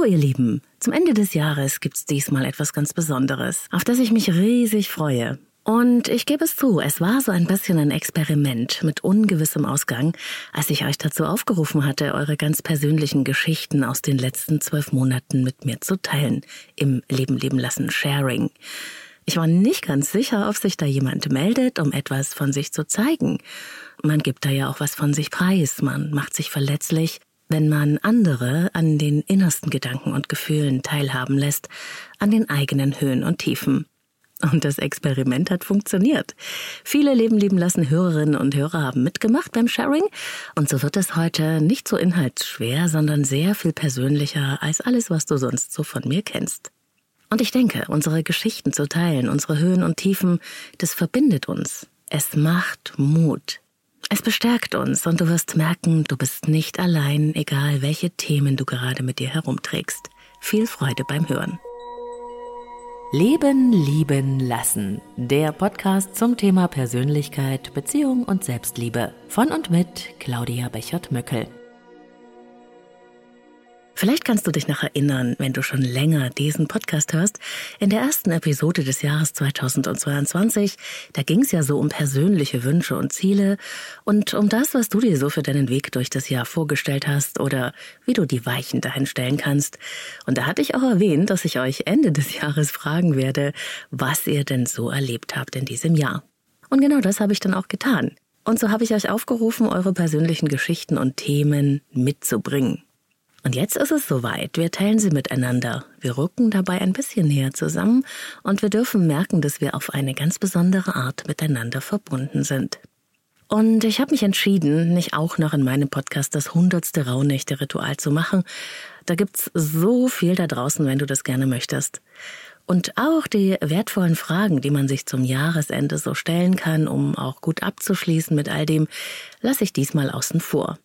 So, ihr Lieben, zum Ende des Jahres gibt's diesmal etwas ganz Besonderes, auf das ich mich riesig freue. Und ich gebe es zu, es war so ein bisschen ein Experiment mit ungewissem Ausgang, als ich euch dazu aufgerufen hatte, eure ganz persönlichen Geschichten aus den letzten zwölf Monaten mit mir zu teilen. Im Leben leben lassen Sharing. Ich war nicht ganz sicher, ob sich da jemand meldet, um etwas von sich zu zeigen. Man gibt da ja auch was von sich preis, man macht sich verletzlich, wenn man andere an den innersten Gedanken und Gefühlen teilhaben lässt, an den eigenen Höhen und Tiefen. Und das Experiment hat funktioniert. Viele Leben lieben lassen Hörerinnen und Hörer haben mitgemacht beim Sharing. Und so wird es heute nicht so inhaltsschwer, sondern sehr viel persönlicher als alles, was du sonst so von mir kennst. Und ich denke, unsere Geschichten zu teilen, unsere Höhen und Tiefen, das verbindet uns. Es macht Mut. Es bestärkt uns und du wirst merken, du bist nicht allein, egal welche Themen du gerade mit dir herumträgst. Viel Freude beim Hören. Leben, lieben, lassen. Der Podcast zum Thema Persönlichkeit, Beziehung und Selbstliebe. Von und mit Claudia Bechert-Möckel. Vielleicht kannst du dich noch erinnern, wenn du schon länger diesen Podcast hörst. In der ersten Episode des Jahres 2022, da ging es ja so um persönliche Wünsche und Ziele und um das, was du dir so für deinen Weg durch das Jahr vorgestellt hast oder wie du die Weichen dahin stellen kannst. Und da hatte ich auch erwähnt, dass ich euch Ende des Jahres fragen werde, was ihr denn so erlebt habt in diesem Jahr. Und genau das habe ich dann auch getan. Und so habe ich euch aufgerufen, eure persönlichen Geschichten und Themen mitzubringen. Und jetzt ist es soweit. Wir teilen sie miteinander. Wir rücken dabei ein bisschen näher zusammen und wir dürfen merken, dass wir auf eine ganz besondere Art miteinander verbunden sind. Und ich habe mich entschieden, nicht auch noch in meinem Podcast das hundertste Rauhnächte-Ritual zu machen. Da gibt's so viel da draußen, wenn du das gerne möchtest. Und auch die wertvollen Fragen, die man sich zum Jahresende so stellen kann, um auch gut abzuschließen mit all dem, lasse ich diesmal außen vor.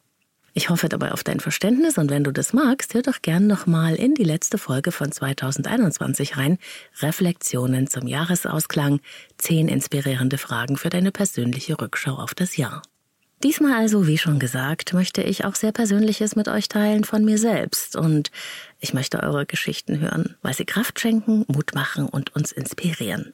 Ich hoffe dabei auf dein Verständnis und wenn du das magst, hör doch gern nochmal in die letzte Folge von 2021 rein. Reflexionen zum Jahresausklang, zehn inspirierende Fragen für deine persönliche Rückschau auf das Jahr. Diesmal also, wie schon gesagt, möchte ich auch sehr Persönliches mit euch teilen von mir selbst und ich möchte eure Geschichten hören, weil sie Kraft schenken, Mut machen und uns inspirieren.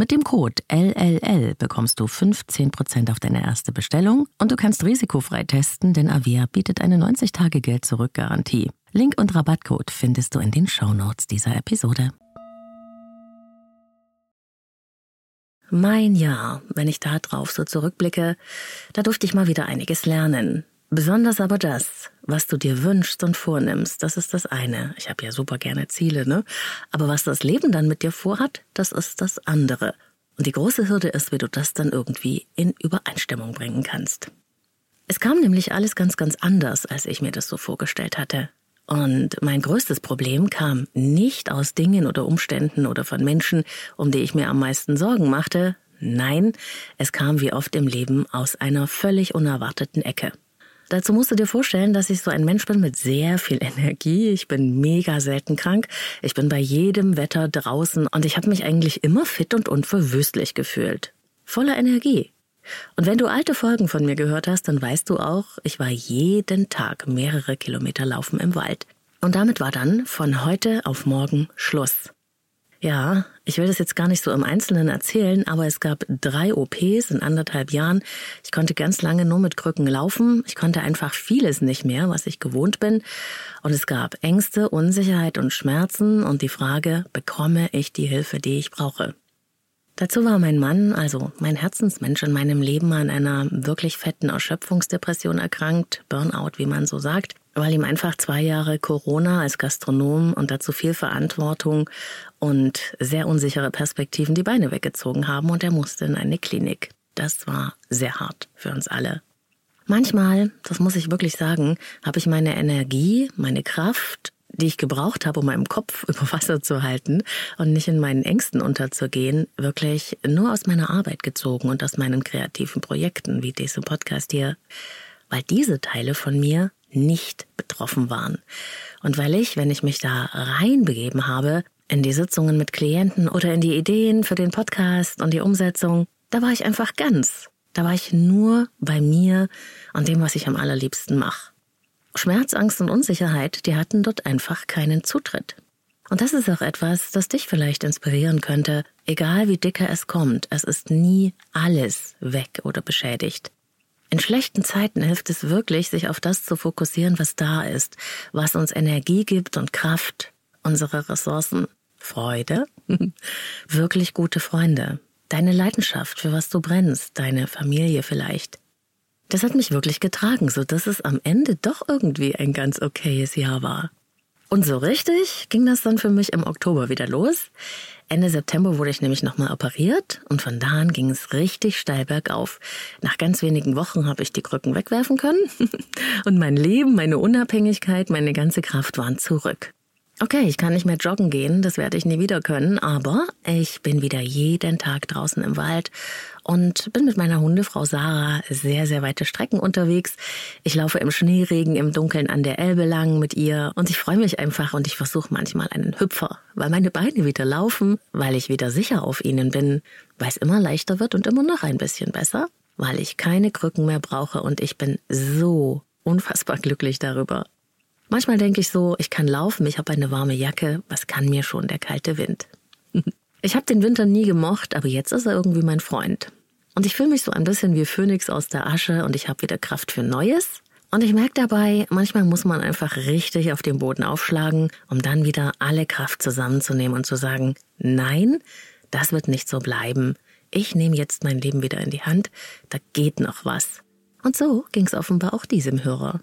Mit dem Code LLL bekommst du 15% auf deine erste Bestellung und du kannst risikofrei testen, denn Avia bietet eine 90-Tage-Geld-Zurück-Garantie. Link und Rabattcode findest du in den Shownotes dieser Episode. Mein Jahr, wenn ich da drauf so zurückblicke, da durfte ich mal wieder einiges lernen. Besonders aber das, was du dir wünschst und vornimmst, das ist das eine. Ich habe ja super gerne Ziele, ne? Aber was das Leben dann mit dir vorhat, das ist das andere. Und die große Hürde ist, wie du das dann irgendwie in Übereinstimmung bringen kannst. Es kam nämlich alles ganz, ganz anders, als ich mir das so vorgestellt hatte. Und mein größtes Problem kam nicht aus Dingen oder Umständen oder von Menschen, um die ich mir am meisten Sorgen machte. Nein, es kam wie oft im Leben aus einer völlig unerwarteten Ecke. Dazu musst du dir vorstellen, dass ich so ein Mensch bin mit sehr viel Energie. Ich bin mega selten krank. Ich bin bei jedem Wetter draußen und ich habe mich eigentlich immer fit und unverwüstlich gefühlt. Voller Energie. Und wenn du alte Folgen von mir gehört hast, dann weißt du auch, ich war jeden Tag mehrere Kilometer laufen im Wald. Und damit war dann von heute auf morgen Schluss. Ja, ich will das jetzt gar nicht so im Einzelnen erzählen, aber es gab drei OPs in anderthalb Jahren. Ich konnte ganz lange nur mit Krücken laufen. Ich konnte einfach vieles nicht mehr, was ich gewohnt bin. Und es gab Ängste, Unsicherheit und Schmerzen und die Frage, bekomme ich die Hilfe, die ich brauche? Dazu war mein Mann, also mein Herzensmensch in meinem Leben, an einer wirklich fetten Erschöpfungsdepression erkrankt, Burnout, wie man so sagt, weil ihm einfach zwei Jahre Corona als Gastronom und dazu viel Verantwortung und sehr unsichere Perspektiven die Beine weggezogen haben und er musste in eine Klinik. Das war sehr hart für uns alle. Manchmal, das muss ich wirklich sagen, habe ich meine Energie, meine Kraft die ich gebraucht habe, um meinen Kopf über Wasser zu halten und nicht in meinen Ängsten unterzugehen, wirklich nur aus meiner Arbeit gezogen und aus meinen kreativen Projekten wie diesem Podcast hier, weil diese Teile von mir nicht betroffen waren. Und weil ich, wenn ich mich da reinbegeben habe, in die Sitzungen mit Klienten oder in die Ideen für den Podcast und die Umsetzung, da war ich einfach ganz. Da war ich nur bei mir und dem, was ich am allerliebsten mache. Schmerz, Angst und Unsicherheit, die hatten dort einfach keinen Zutritt. Und das ist auch etwas, das dich vielleicht inspirieren könnte, egal wie dicker es kommt, es ist nie alles weg oder beschädigt. In schlechten Zeiten hilft es wirklich, sich auf das zu fokussieren, was da ist, was uns Energie gibt und Kraft, unsere Ressourcen, Freude, wirklich gute Freunde, deine Leidenschaft, für was du brennst, deine Familie vielleicht, das hat mich wirklich getragen, so dass es am Ende doch irgendwie ein ganz okayes Jahr war. Und so richtig ging das dann für mich im Oktober wieder los. Ende September wurde ich nämlich nochmal operiert und von da an ging es richtig steil bergauf. Nach ganz wenigen Wochen habe ich die Krücken wegwerfen können und mein Leben, meine Unabhängigkeit, meine ganze Kraft waren zurück. Okay, ich kann nicht mehr joggen gehen, das werde ich nie wieder können, aber ich bin wieder jeden Tag draußen im Wald und bin mit meiner Hundefrau Sarah sehr, sehr weite Strecken unterwegs. Ich laufe im Schneeregen, im Dunkeln an der Elbe lang mit ihr und ich freue mich einfach und ich versuche manchmal einen Hüpfer, weil meine Beine wieder laufen, weil ich wieder sicher auf ihnen bin, weil es immer leichter wird und immer noch ein bisschen besser, weil ich keine Krücken mehr brauche und ich bin so unfassbar glücklich darüber. Manchmal denke ich so, ich kann laufen, ich habe eine warme Jacke, was kann mir schon der kalte Wind? Ich habe den Winter nie gemocht, aber jetzt ist er irgendwie mein Freund. Und ich fühle mich so ein bisschen wie Phönix aus der Asche und ich habe wieder Kraft für Neues. Und ich merke dabei, manchmal muss man einfach richtig auf den Boden aufschlagen, um dann wieder alle Kraft zusammenzunehmen und zu sagen, nein, das wird nicht so bleiben. Ich nehme jetzt mein Leben wieder in die Hand, da geht noch was. Und so ging es offenbar auch diesem Hörer.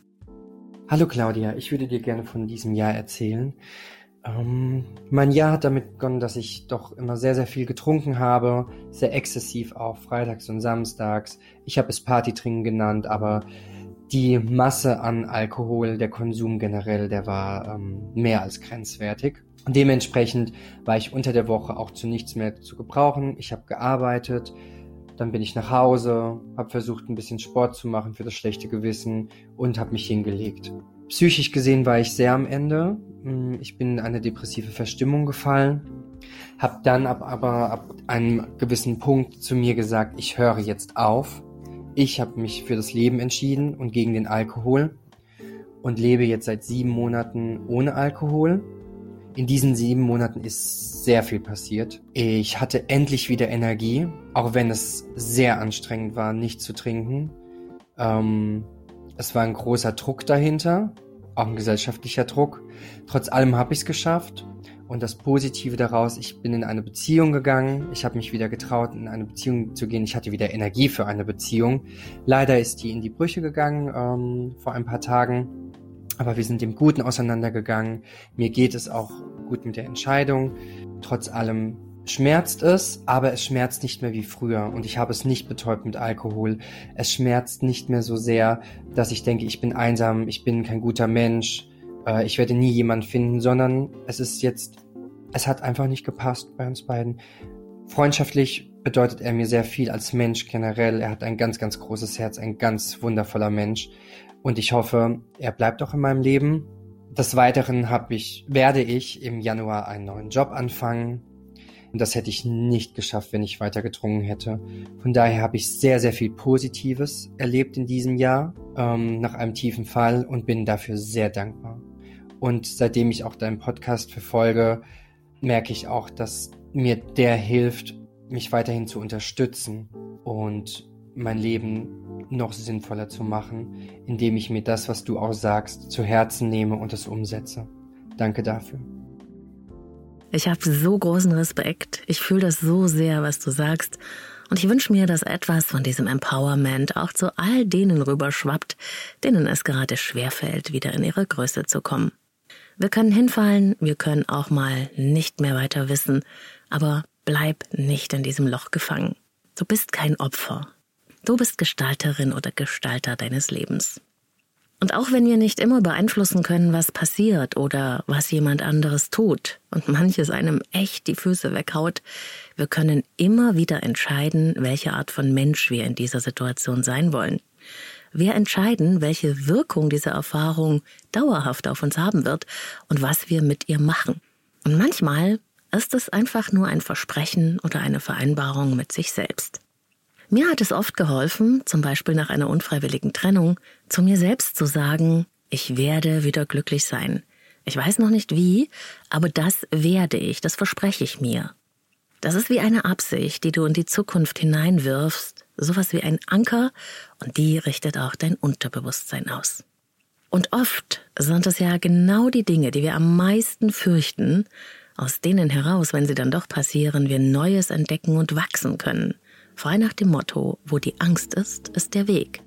Hallo Claudia, ich würde dir gerne von diesem Jahr erzählen. Ähm, mein Jahr hat damit begonnen, dass ich doch immer sehr, sehr viel getrunken habe, sehr exzessiv auch, freitags und samstags. Ich habe es Partytrinken genannt, aber die Masse an Alkohol, der Konsum generell, der war ähm, mehr als grenzwertig. Dementsprechend war ich unter der Woche auch zu nichts mehr zu gebrauchen. Ich habe gearbeitet, dann bin ich nach Hause, habe versucht, ein bisschen Sport zu machen für das schlechte Gewissen und habe mich hingelegt. Psychisch gesehen war ich sehr am Ende. Mm, ich bin in eine depressive Verstimmung gefallen, habe dann ab, aber ab einem gewissen Punkt zu mir gesagt, ich höre jetzt auf. Ich habe mich für das Leben entschieden und gegen den Alkohol und lebe jetzt seit sieben Monaten ohne Alkohol in diesen sieben Monaten ist sehr viel passiert. Ich hatte endlich wieder Energie, auch wenn es sehr anstrengend war, nicht zu trinken. Ähm, es war ein großer Druck dahinter, auch ein gesellschaftlicher Druck. Trotz allem habe ich es geschafft. Und das Positive daraus, ich bin in eine Beziehung gegangen. Ich habe mich wieder getraut, in eine Beziehung zu gehen. Ich hatte wieder Energie für eine Beziehung. Leider ist die in die Brüche gegangen ähm, vor ein paar Tagen. Aber wir sind im Guten auseinandergegangen. Mir geht es auch gut mit der Entscheidung. Trotz allem schmerzt es, aber es schmerzt nicht mehr wie früher. Und ich habe es nicht betäubt mit Alkohol. Es schmerzt nicht mehr so sehr, dass ich denke, ich bin einsam, ich bin kein guter Mensch, äh, ich werde nie jemand finden, sondern es ist jetzt, es hat einfach nicht gepasst bei uns beiden. Freundschaftlich bedeutet er mir sehr viel als Mensch generell. Er hat ein ganz, ganz großes Herz, ein ganz wundervoller Mensch. Und ich hoffe, er bleibt auch in meinem Leben. Des Weiteren habe ich, werde ich im Januar einen neuen Job anfangen. Und das hätte ich nicht geschafft, wenn ich weiter gedrungen hätte. Von daher habe ich sehr, sehr viel Positives erlebt in diesem Jahr ähm, nach einem tiefen Fall und bin dafür sehr dankbar. Und seitdem ich auch deinen Podcast verfolge, merke ich auch, dass mir der hilft, mich weiterhin zu unterstützen und mein Leben noch sinnvoller zu machen, indem ich mir das, was du auch sagst, zu Herzen nehme und es umsetze. Danke dafür. Ich habe so großen Respekt. Ich fühle das so sehr, was du sagst. Und ich wünsche mir, dass etwas von diesem Empowerment auch zu all denen rüberschwappt, denen es gerade schwerfällt, wieder in ihre Größe zu kommen. Wir können hinfallen, wir können auch mal nicht mehr weiter wissen, aber bleib nicht in diesem Loch gefangen. Du bist kein Opfer. Du bist Gestalterin oder Gestalter deines Lebens. Und auch wenn wir nicht immer beeinflussen können, was passiert oder was jemand anderes tut und manches einem echt die Füße weghaut, wir können immer wieder entscheiden, welche Art von Mensch wir in dieser Situation sein wollen. Wir entscheiden, welche Wirkung diese Erfahrung dauerhaft auf uns haben wird und was wir mit ihr machen. Und manchmal ist es einfach nur ein Versprechen oder eine Vereinbarung mit sich selbst. Mir hat es oft geholfen, zum Beispiel nach einer unfreiwilligen Trennung, zu mir selbst zu sagen, ich werde wieder glücklich sein. Ich weiß noch nicht wie, aber das werde ich, das verspreche ich mir. Das ist wie eine Absicht, die du in die Zukunft hineinwirfst, sowas wie ein Anker, und die richtet auch dein Unterbewusstsein aus. Und oft sind es ja genau die Dinge, die wir am meisten fürchten, aus denen heraus, wenn sie dann doch passieren, wir Neues entdecken und wachsen können. Frei nach dem Motto, wo die Angst ist, ist der Weg.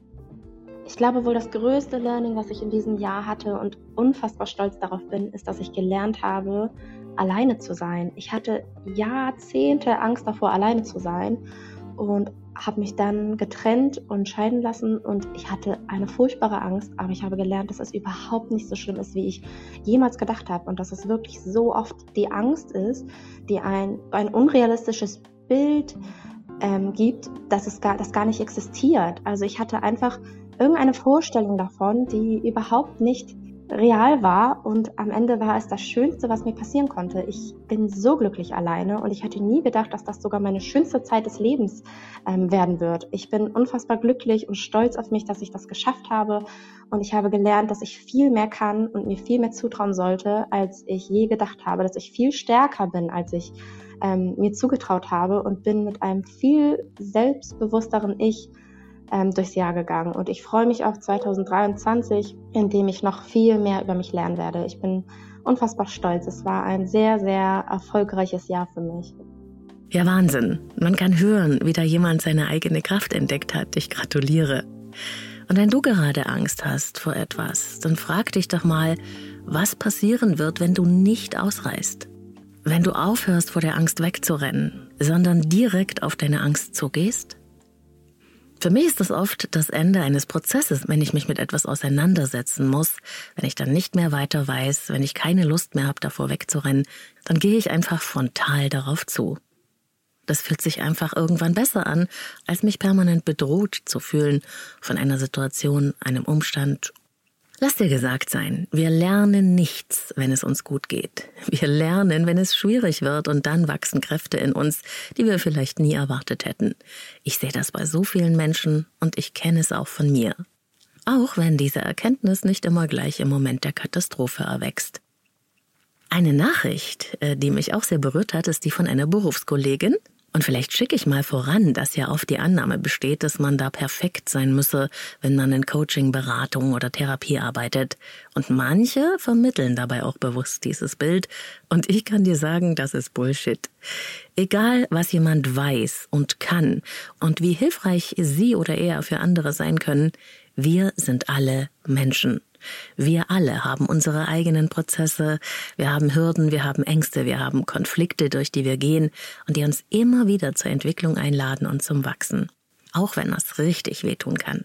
Ich glaube wohl das größte Learning, was ich in diesem Jahr hatte und unfassbar stolz darauf bin, ist, dass ich gelernt habe, alleine zu sein. Ich hatte Jahrzehnte Angst davor, alleine zu sein und habe mich dann getrennt und scheiden lassen und ich hatte eine furchtbare Angst, aber ich habe gelernt, dass es überhaupt nicht so schlimm ist, wie ich jemals gedacht habe und dass es wirklich so oft die Angst ist, die ein, ein unrealistisches Bild ähm, gibt, dass es gar, das gar nicht existiert. Also ich hatte einfach irgendeine Vorstellung davon, die überhaupt nicht real war und am Ende war es das Schönste, was mir passieren konnte. Ich bin so glücklich alleine und ich hatte nie gedacht, dass das sogar meine schönste Zeit des Lebens ähm, werden wird. Ich bin unfassbar glücklich und stolz auf mich, dass ich das geschafft habe und ich habe gelernt, dass ich viel mehr kann und mir viel mehr zutrauen sollte, als ich je gedacht habe, dass ich viel stärker bin, als ich ähm, mir zugetraut habe und bin mit einem viel selbstbewussteren Ich ähm, durchs Jahr gegangen. Und ich freue mich auf 2023, in dem ich noch viel mehr über mich lernen werde. Ich bin unfassbar stolz. Es war ein sehr, sehr erfolgreiches Jahr für mich. Ja, Wahnsinn. Man kann hören, wie da jemand seine eigene Kraft entdeckt hat. Ich gratuliere. Und wenn du gerade Angst hast vor etwas, dann frag dich doch mal, was passieren wird, wenn du nicht ausreißt. Wenn du aufhörst, vor der Angst wegzurennen, sondern direkt auf deine Angst zugehst für mich ist das oft das Ende eines Prozesses, wenn ich mich mit etwas auseinandersetzen muss, wenn ich dann nicht mehr weiter weiß, wenn ich keine Lust mehr habe, davor wegzurennen, dann gehe ich einfach frontal darauf zu. Das fühlt sich einfach irgendwann besser an, als mich permanent bedroht zu fühlen von einer Situation, einem Umstand Lass dir gesagt sein, wir lernen nichts, wenn es uns gut geht. Wir lernen, wenn es schwierig wird und dann wachsen Kräfte in uns, die wir vielleicht nie erwartet hätten. Ich sehe das bei so vielen Menschen und ich kenne es auch von mir. Auch wenn diese Erkenntnis nicht immer gleich im Moment der Katastrophe erwächst. Eine Nachricht, äh, die mich auch sehr berührt hat, ist die von einer Berufskollegin, und vielleicht schicke ich mal voran, dass ja oft die Annahme besteht, dass man da perfekt sein müsse, wenn man in Coaching, Beratung oder Therapie arbeitet. Und manche vermitteln dabei auch bewusst dieses Bild. Und ich kann dir sagen, das ist Bullshit. Egal, was jemand weiß und kann und wie hilfreich sie oder er für andere sein können, wir sind alle Menschen. Wir alle haben unsere eigenen Prozesse, wir haben Hürden, wir haben Ängste, wir haben Konflikte, durch die wir gehen und die uns immer wieder zur Entwicklung einladen und zum Wachsen. Auch wenn das richtig wehtun kann.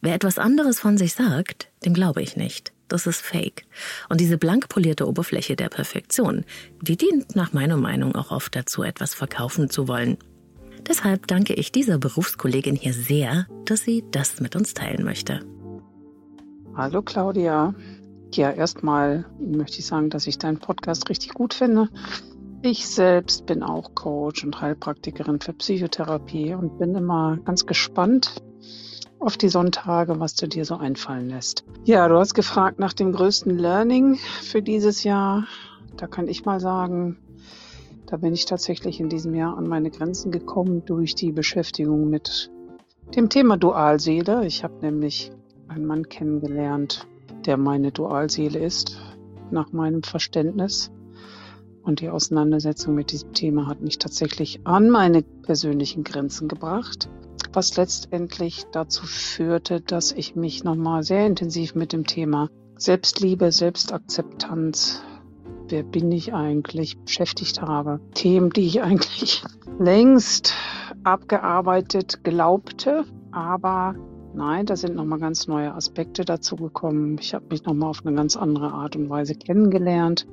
Wer etwas anderes von sich sagt, dem glaube ich nicht. Das ist fake. Und diese blank polierte Oberfläche der Perfektion, die dient nach meiner Meinung auch oft dazu, etwas verkaufen zu wollen. Deshalb danke ich dieser Berufskollegin hier sehr, dass sie das mit uns teilen möchte. Hallo Claudia. Ja, erstmal möchte ich sagen, dass ich deinen Podcast richtig gut finde. Ich selbst bin auch Coach und Heilpraktikerin für Psychotherapie und bin immer ganz gespannt auf die Sonntage, was du dir so einfallen lässt. Ja, du hast gefragt nach dem größten Learning für dieses Jahr. Da kann ich mal sagen, da bin ich tatsächlich in diesem Jahr an meine Grenzen gekommen durch die Beschäftigung mit dem Thema Dualseele. Ich habe nämlich einen Mann kennengelernt, der meine Dualseele ist, nach meinem Verständnis. Und die Auseinandersetzung mit diesem Thema hat mich tatsächlich an meine persönlichen Grenzen gebracht, was letztendlich dazu führte, dass ich mich nochmal sehr intensiv mit dem Thema Selbstliebe, Selbstakzeptanz, wer bin ich eigentlich, beschäftigt habe. Themen, die ich eigentlich längst abgearbeitet glaubte, aber Nein, da sind nochmal ganz neue Aspekte dazu gekommen. Ich habe mich nochmal auf eine ganz andere Art und Weise kennengelernt,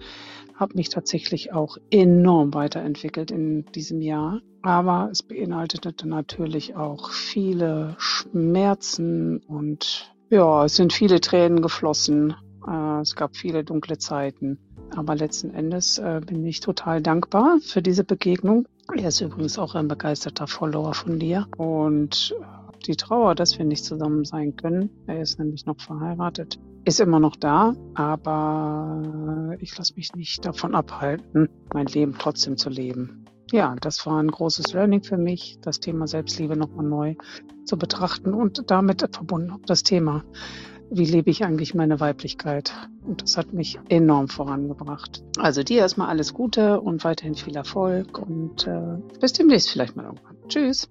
habe mich tatsächlich auch enorm weiterentwickelt in diesem Jahr. Aber es beinhaltete natürlich auch viele Schmerzen und ja, es sind viele Tränen geflossen. Äh, es gab viele dunkle Zeiten. Aber letzten Endes äh, bin ich total dankbar für diese Begegnung. Er ist übrigens auch ein begeisterter Follower von dir. Und die Trauer, dass wir nicht zusammen sein können, er ist nämlich noch verheiratet, ist immer noch da, aber ich lasse mich nicht davon abhalten, mein Leben trotzdem zu leben. Ja, das war ein großes Learning für mich, das Thema Selbstliebe nochmal neu zu betrachten und damit verbunden auch das Thema, wie lebe ich eigentlich meine Weiblichkeit? Und das hat mich enorm vorangebracht. Also dir erstmal alles Gute und weiterhin viel Erfolg und äh, bis demnächst vielleicht mal irgendwann. Tschüss.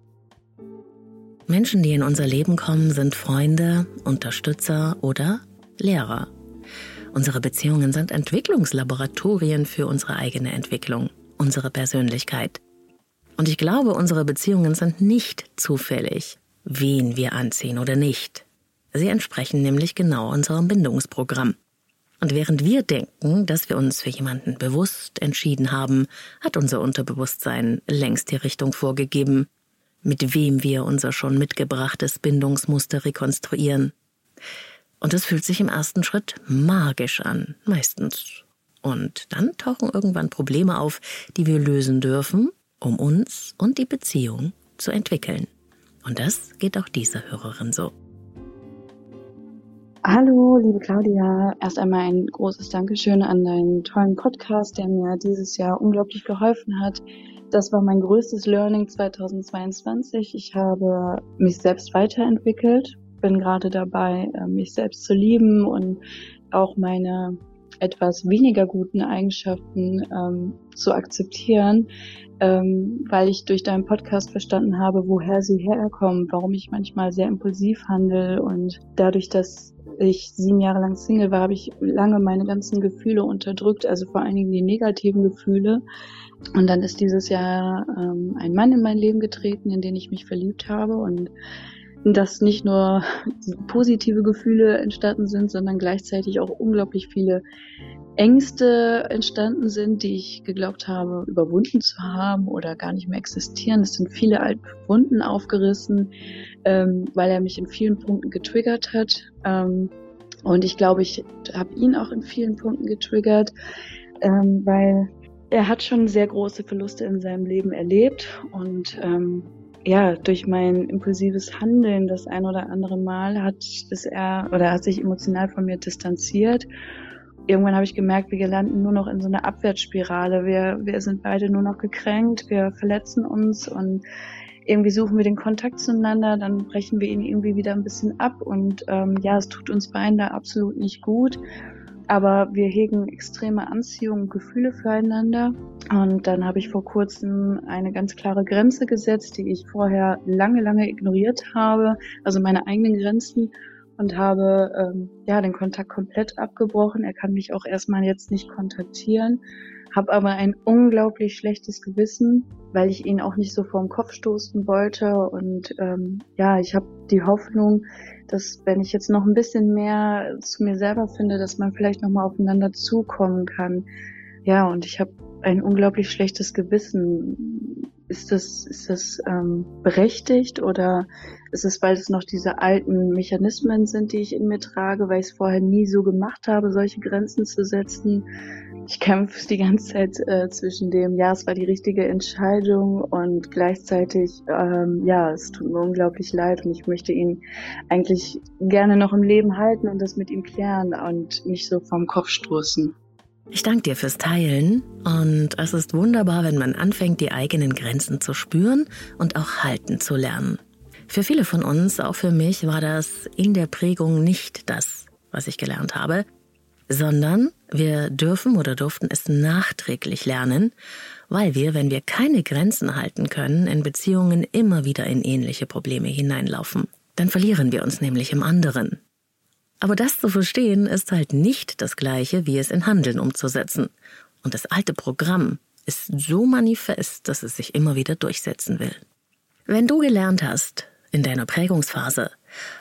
Menschen, die in unser Leben kommen, sind Freunde, Unterstützer oder Lehrer. Unsere Beziehungen sind Entwicklungslaboratorien für unsere eigene Entwicklung, unsere Persönlichkeit. Und ich glaube, unsere Beziehungen sind nicht zufällig, wen wir anziehen oder nicht. Sie entsprechen nämlich genau unserem Bindungsprogramm. Und während wir denken, dass wir uns für jemanden bewusst entschieden haben, hat unser Unterbewusstsein längst die Richtung vorgegeben, mit wem wir unser schon mitgebrachtes Bindungsmuster rekonstruieren. Und es fühlt sich im ersten Schritt magisch an, meistens. Und dann tauchen irgendwann Probleme auf, die wir lösen dürfen, um uns und die Beziehung zu entwickeln. Und das geht auch dieser Hörerin so. Hallo, liebe Claudia. Erst einmal ein großes Dankeschön an deinen tollen Podcast, der mir dieses Jahr unglaublich geholfen hat, das war mein größtes Learning 2022. Ich habe mich selbst weiterentwickelt, bin gerade dabei, äh, mich selbst zu lieben und auch meine etwas weniger guten Eigenschaften ähm, zu akzeptieren, ähm, weil ich durch deinen Podcast verstanden habe, woher sie herkommen, warum ich manchmal sehr impulsiv handle und dadurch, dass ich sieben Jahre lang Single war, habe ich lange meine ganzen Gefühle unterdrückt, also vor allen Dingen die negativen Gefühle. Und dann ist dieses Jahr ähm, ein Mann in mein Leben getreten, in den ich mich verliebt habe und dass nicht nur positive Gefühle entstanden sind, sondern gleichzeitig auch unglaublich viele Ängste entstanden sind, die ich geglaubt habe, überwunden zu haben oder gar nicht mehr existieren. Es sind viele alte Wunden aufgerissen, ähm, weil er mich in vielen Punkten getriggert hat. Ähm, und ich glaube, ich habe ihn auch in vielen Punkten getriggert, ähm, weil er hat schon sehr große Verluste in seinem Leben erlebt und ähm, ja, durch mein impulsives Handeln das ein oder andere Mal hat ist er oder hat sich emotional von mir distanziert. Irgendwann habe ich gemerkt, wir landen nur noch in so einer Abwärtsspirale. Wir, wir sind beide nur noch gekränkt, wir verletzen uns und irgendwie suchen wir den Kontakt zueinander, dann brechen wir ihn irgendwie wieder ein bisschen ab und ähm, ja, es tut uns beiden da absolut nicht gut aber wir hegen extreme Anziehung und Gefühle füreinander. Und dann habe ich vor kurzem eine ganz klare Grenze gesetzt, die ich vorher lange, lange ignoriert habe, also meine eigenen Grenzen und habe ähm, ja den Kontakt komplett abgebrochen. Er kann mich auch erstmal jetzt nicht kontaktieren, habe aber ein unglaublich schlechtes Gewissen, weil ich ihn auch nicht so vor den Kopf stoßen wollte. Und ähm, ja, ich habe die Hoffnung, dass wenn ich jetzt noch ein bisschen mehr zu mir selber finde, dass man vielleicht noch mal aufeinander zukommen kann. Ja, und ich habe ein unglaublich schlechtes Gewissen. Ist das, ist das ähm, berechtigt oder ist es, weil es noch diese alten Mechanismen sind, die ich in mir trage, weil ich es vorher nie so gemacht habe, solche Grenzen zu setzen? Ich kämpfe die ganze Zeit äh, zwischen dem, ja, es war die richtige Entscheidung und gleichzeitig, ähm, ja, es tut mir unglaublich leid und ich möchte ihn eigentlich gerne noch im Leben halten und das mit ihm klären und nicht so vom Kopf stoßen. Ich danke dir fürs Teilen und es ist wunderbar, wenn man anfängt, die eigenen Grenzen zu spüren und auch halten zu lernen. Für viele von uns, auch für mich, war das in der Prägung nicht das, was ich gelernt habe, sondern wir dürfen oder durften es nachträglich lernen, weil wir, wenn wir keine Grenzen halten können, in Beziehungen immer wieder in ähnliche Probleme hineinlaufen. Dann verlieren wir uns nämlich im anderen. Aber das zu verstehen ist halt nicht das gleiche, wie es in Handeln umzusetzen. Und das alte Programm ist so manifest, dass es sich immer wieder durchsetzen will. Wenn du gelernt hast, in deiner Prägungsphase,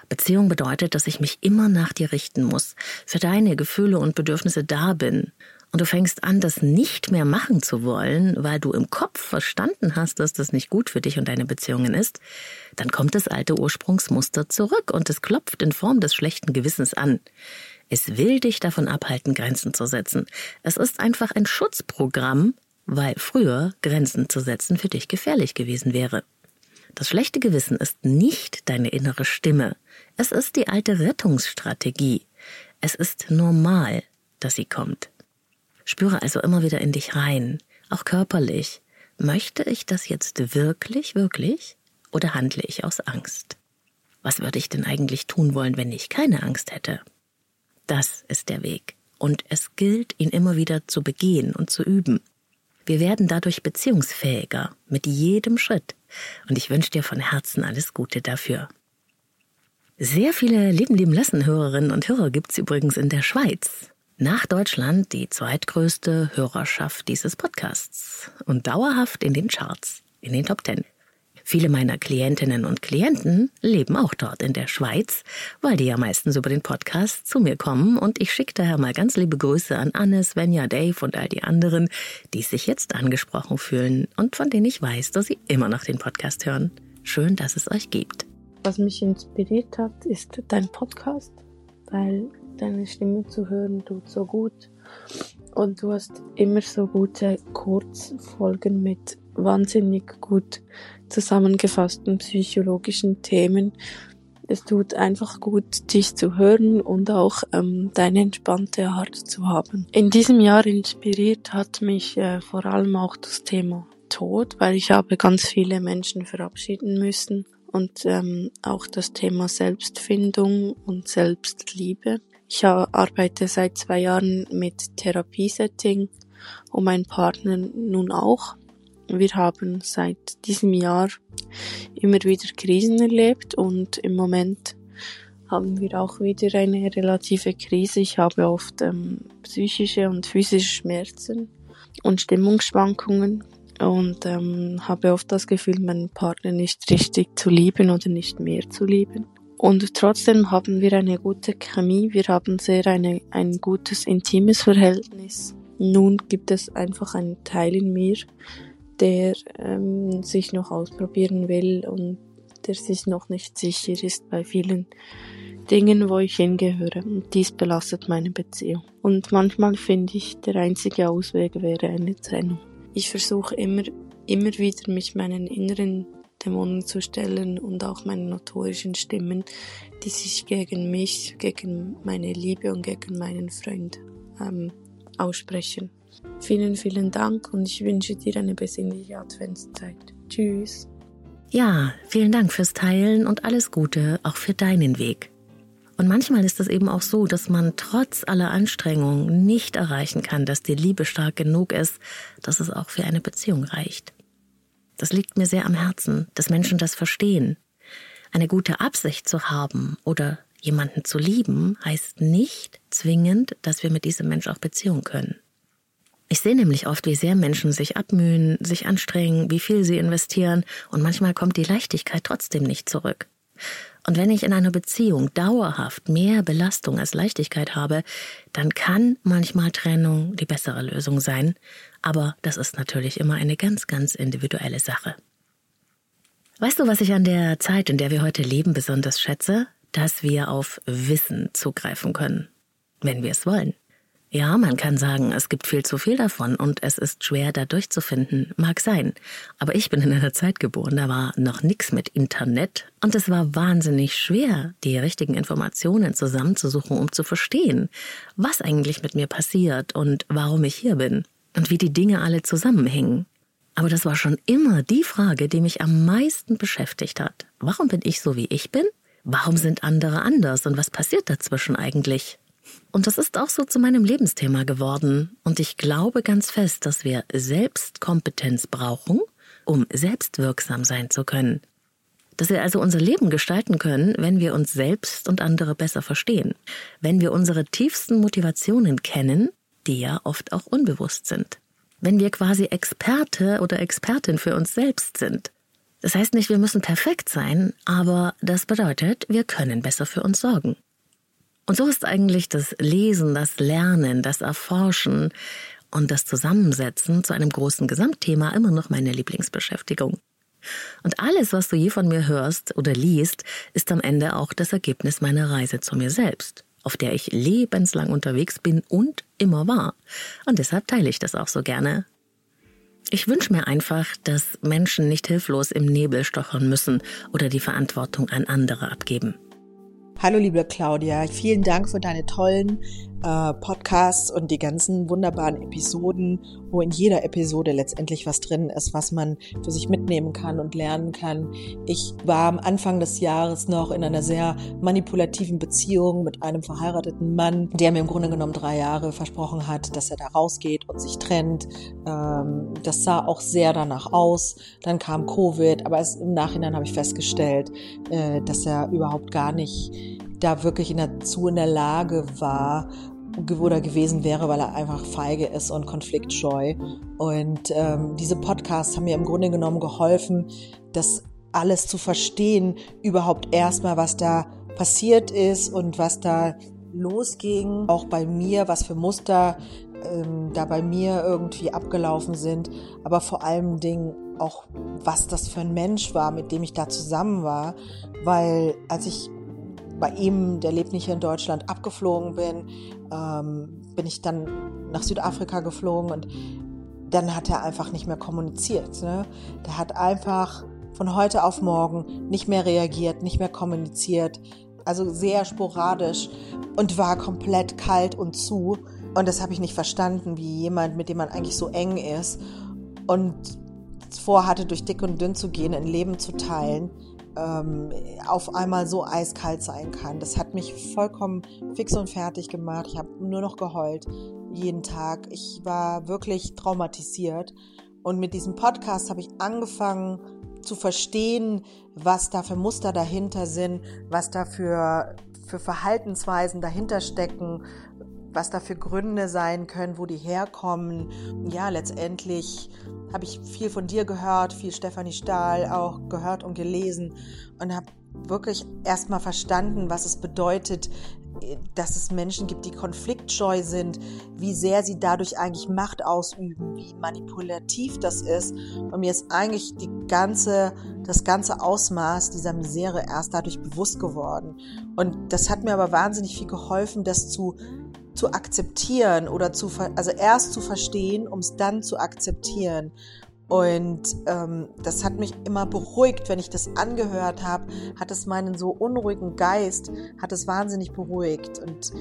Beziehung bedeutet, dass ich mich immer nach dir richten muss, für deine Gefühle und Bedürfnisse da bin. Und du fängst an, das nicht mehr machen zu wollen, weil du im Kopf verstanden hast, dass das nicht gut für dich und deine Beziehungen ist, dann kommt das alte Ursprungsmuster zurück und es klopft in Form des schlechten Gewissens an. Es will dich davon abhalten, Grenzen zu setzen. Es ist einfach ein Schutzprogramm, weil früher Grenzen zu setzen für dich gefährlich gewesen wäre. Das schlechte Gewissen ist nicht deine innere Stimme. Es ist die alte Rettungsstrategie. Es ist normal, dass sie kommt. Spüre also immer wieder in dich rein, auch körperlich. Möchte ich das jetzt wirklich, wirklich? Oder handle ich aus Angst? Was würde ich denn eigentlich tun wollen, wenn ich keine Angst hätte? Das ist der Weg. Und es gilt, ihn immer wieder zu begehen und zu üben. Wir werden dadurch beziehungsfähiger mit jedem Schritt. Und ich wünsche dir von Herzen alles Gute dafür. Sehr viele Leben, Leben lassen Hörerinnen und Hörer gibt's übrigens in der Schweiz. Nach Deutschland die zweitgrößte Hörerschaft dieses Podcasts und dauerhaft in den Charts, in den Top Ten. Viele meiner Klientinnen und Klienten leben auch dort in der Schweiz, weil die ja meistens über den Podcast zu mir kommen und ich schicke daher mal ganz liebe Grüße an Anne, Svenja, Dave und all die anderen, die sich jetzt angesprochen fühlen und von denen ich weiß, dass sie immer noch den Podcast hören. Schön, dass es euch gibt. Was mich inspiriert hat, ist dein Podcast, weil deine Stimme zu hören tut so gut. Und du hast immer so gute Kurzfolgen mit wahnsinnig gut zusammengefassten psychologischen Themen. Es tut einfach gut, dich zu hören und auch ähm, deine entspannte Art zu haben. In diesem Jahr inspiriert hat mich äh, vor allem auch das Thema Tod, weil ich habe ganz viele Menschen verabschieden müssen und ähm, auch das Thema Selbstfindung und Selbstliebe. Ich arbeite seit zwei Jahren mit Therapiesetting und mein Partner nun auch. Wir haben seit diesem Jahr immer wieder Krisen erlebt und im Moment haben wir auch wieder eine relative Krise. Ich habe oft ähm, psychische und physische Schmerzen und Stimmungsschwankungen und ähm, habe oft das Gefühl, meinen Partner nicht richtig zu lieben oder nicht mehr zu lieben. Und trotzdem haben wir eine gute Chemie, wir haben sehr eine, ein gutes intimes Verhältnis. Nun gibt es einfach einen Teil in mir, der ähm, sich noch ausprobieren will und der sich noch nicht sicher ist bei vielen Dingen, wo ich hingehöre. Und dies belastet meine Beziehung. Und manchmal finde ich, der einzige Ausweg wäre eine Trennung. Ich versuche immer, immer wieder mich meinen inneren Dämonen zu stellen und auch meinen notorischen Stimmen, die sich gegen mich, gegen meine Liebe und gegen meinen Freund ähm, aussprechen. Vielen, vielen Dank und ich wünsche dir eine besinnliche Adventszeit. Tschüss. Ja, vielen Dank fürs Teilen und alles Gute auch für deinen Weg. Und manchmal ist es eben auch so, dass man trotz aller Anstrengungen nicht erreichen kann, dass die Liebe stark genug ist, dass es auch für eine Beziehung reicht. Das liegt mir sehr am Herzen, dass Menschen das verstehen. Eine gute Absicht zu haben oder jemanden zu lieben, heißt nicht zwingend, dass wir mit diesem Mensch auch Beziehung können. Ich sehe nämlich oft, wie sehr Menschen sich abmühen, sich anstrengen, wie viel sie investieren, und manchmal kommt die Leichtigkeit trotzdem nicht zurück. Und wenn ich in einer Beziehung dauerhaft mehr Belastung als Leichtigkeit habe, dann kann manchmal Trennung die bessere Lösung sein, aber das ist natürlich immer eine ganz, ganz individuelle Sache. Weißt du, was ich an der Zeit, in der wir heute leben, besonders schätze? Dass wir auf Wissen zugreifen können, wenn wir es wollen. Ja, man kann sagen, es gibt viel zu viel davon und es ist schwer, da durchzufinden. Mag sein. Aber ich bin in einer Zeit geboren, da war noch nix mit Internet und es war wahnsinnig schwer, die richtigen Informationen zusammenzusuchen, um zu verstehen, was eigentlich mit mir passiert und warum ich hier bin und wie die Dinge alle zusammenhängen. Aber das war schon immer die Frage, die mich am meisten beschäftigt hat. Warum bin ich so, wie ich bin? Warum sind andere anders und was passiert dazwischen eigentlich? Und das ist auch so zu meinem Lebensthema geworden. Und ich glaube ganz fest, dass wir Selbstkompetenz brauchen, um selbstwirksam sein zu können. Dass wir also unser Leben gestalten können, wenn wir uns selbst und andere besser verstehen. Wenn wir unsere tiefsten Motivationen kennen, die ja oft auch unbewusst sind. Wenn wir quasi Experte oder Expertin für uns selbst sind. Das heißt nicht, wir müssen perfekt sein, aber das bedeutet, wir können besser für uns sorgen. Und so ist eigentlich das Lesen, das Lernen, das Erforschen und das Zusammensetzen zu einem großen Gesamtthema immer noch meine Lieblingsbeschäftigung. Und alles, was du je von mir hörst oder liest, ist am Ende auch das Ergebnis meiner Reise zu mir selbst, auf der ich lebenslang unterwegs bin und immer war. Und deshalb teile ich das auch so gerne. Ich wünsche mir einfach, dass Menschen nicht hilflos im Nebel stochern müssen oder die Verantwortung an andere abgeben. Hallo liebe Claudia, vielen Dank für deine tollen äh, Podcasts und die ganzen wunderbaren Episoden, wo in jeder Episode letztendlich was drin ist, was man für sich mitnehmen kann und lernen kann. Ich war am Anfang des Jahres noch in einer sehr manipulativen Beziehung mit einem verheirateten Mann, der mir im Grunde genommen drei Jahre versprochen hat, dass er da rausgeht und sich trennt. Ähm, das sah auch sehr danach aus. Dann kam Covid, aber es, im Nachhinein habe ich festgestellt, äh, dass er überhaupt gar nicht da wirklich in dazu in der Lage war oder gewesen wäre, weil er einfach feige ist und konfliktscheu. Und ähm, diese Podcasts haben mir im Grunde genommen geholfen, das alles zu verstehen, überhaupt erstmal, was da passiert ist und was da losging, auch bei mir, was für Muster ähm, da bei mir irgendwie abgelaufen sind, aber vor allem Dingen auch, was das für ein Mensch war, mit dem ich da zusammen war, weil als ich bei ihm, der lebt nicht hier in Deutschland, abgeflogen bin, ähm, bin ich dann nach Südafrika geflogen und dann hat er einfach nicht mehr kommuniziert. Ne? Der hat einfach von heute auf morgen nicht mehr reagiert, nicht mehr kommuniziert, also sehr sporadisch und war komplett kalt und zu. Und das habe ich nicht verstanden, wie jemand, mit dem man eigentlich so eng ist und vorhatte, durch dick und dünn zu gehen, ein Leben zu teilen, ähm, auf einmal so eiskalt sein kann. Das hat mich vollkommen fix und fertig gemacht. Ich habe nur noch geheult jeden Tag. Ich war wirklich traumatisiert. Und mit diesem Podcast habe ich angefangen zu verstehen, was da für Muster dahinter sind, was da für, für Verhaltensweisen dahinter stecken, was da für Gründe sein können, wo die herkommen. Ja, letztendlich habe ich viel von dir gehört, viel Stefanie Stahl auch gehört und gelesen und habe wirklich erstmal verstanden, was es bedeutet, dass es Menschen gibt, die konfliktscheu sind, wie sehr sie dadurch eigentlich Macht ausüben, wie manipulativ das ist. Und mir ist eigentlich die ganze, das ganze Ausmaß dieser Misere erst dadurch bewusst geworden. Und das hat mir aber wahnsinnig viel geholfen, das zu zu akzeptieren oder zu, also erst zu verstehen, um es dann zu akzeptieren. Und ähm, das hat mich immer beruhigt, wenn ich das angehört habe, hat es meinen so unruhigen Geist, hat es wahnsinnig beruhigt. Und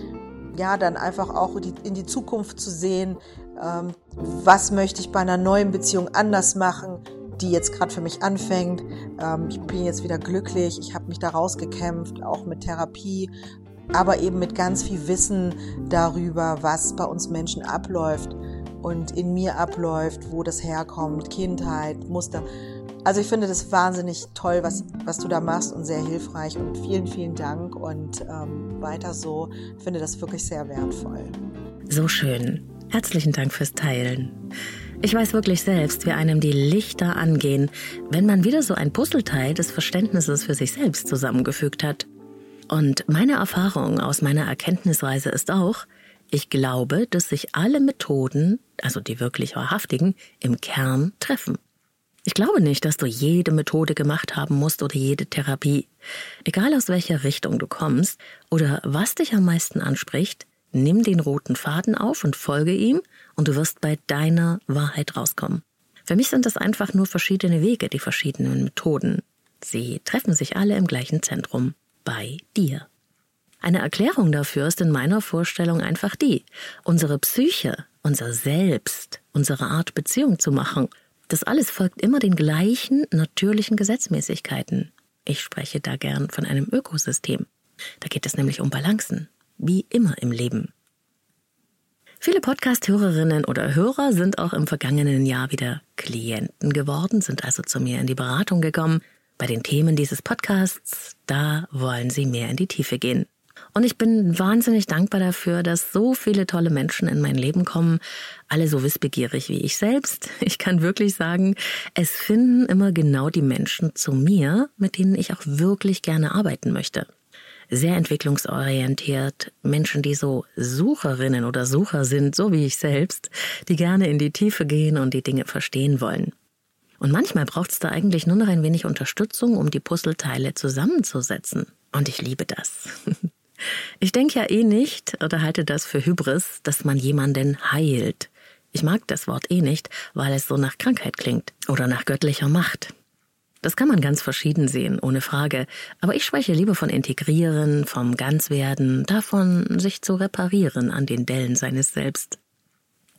ja, dann einfach auch in die Zukunft zu sehen, ähm, was möchte ich bei einer neuen Beziehung anders machen, die jetzt gerade für mich anfängt. Ähm, ich bin jetzt wieder glücklich, ich habe mich da rausgekämpft, auch mit Therapie, aber eben mit ganz viel Wissen darüber, was bei uns Menschen abläuft und in mir abläuft, wo das herkommt, Kindheit, Muster. Also ich finde das wahnsinnig toll, was, was du da machst und sehr hilfreich und vielen, vielen Dank und ähm, weiter so. Ich finde das wirklich sehr wertvoll. So schön. Herzlichen Dank fürs Teilen. Ich weiß wirklich selbst, wie einem die Lichter angehen, wenn man wieder so ein Puzzleteil des Verständnisses für sich selbst zusammengefügt hat. Und meine Erfahrung aus meiner Erkenntnisreise ist auch, ich glaube, dass sich alle Methoden, also die wirklich wahrhaftigen, im Kern treffen. Ich glaube nicht, dass du jede Methode gemacht haben musst oder jede Therapie. Egal aus welcher Richtung du kommst oder was dich am meisten anspricht, Nimm den roten Faden auf und folge ihm und du wirst bei deiner Wahrheit rauskommen. Für mich sind das einfach nur verschiedene Wege, die verschiedenen Methoden. Sie treffen sich alle im gleichen Zentrum, bei dir. Eine Erklärung dafür ist in meiner Vorstellung einfach die, unsere Psyche, unser Selbst, unsere Art Beziehung zu machen, das alles folgt immer den gleichen natürlichen Gesetzmäßigkeiten. Ich spreche da gern von einem Ökosystem. Da geht es nämlich um Balancen, wie immer im Leben. Viele Podcast-Hörerinnen oder Hörer sind auch im vergangenen Jahr wieder Klienten geworden, sind also zu mir in die Beratung gekommen. Bei den Themen dieses Podcasts, da wollen sie mehr in die Tiefe gehen. Und ich bin wahnsinnig dankbar dafür, dass so viele tolle Menschen in mein Leben kommen, alle so wissbegierig wie ich selbst. Ich kann wirklich sagen, es finden immer genau die Menschen zu mir, mit denen ich auch wirklich gerne arbeiten möchte sehr entwicklungsorientiert, Menschen, die so Sucherinnen oder Sucher sind, so wie ich selbst, die gerne in die Tiefe gehen und die Dinge verstehen wollen. Und manchmal braucht es da eigentlich nur noch ein wenig Unterstützung, um die Puzzleteile zusammenzusetzen. Und ich liebe das. Ich denke ja eh nicht oder halte das für Hybris, dass man jemanden heilt. Ich mag das Wort eh nicht, weil es so nach Krankheit klingt oder nach göttlicher Macht. Das kann man ganz verschieden sehen, ohne Frage. Aber ich spreche lieber von Integrieren, vom Ganzwerden, davon, sich zu reparieren an den Dellen seines Selbst.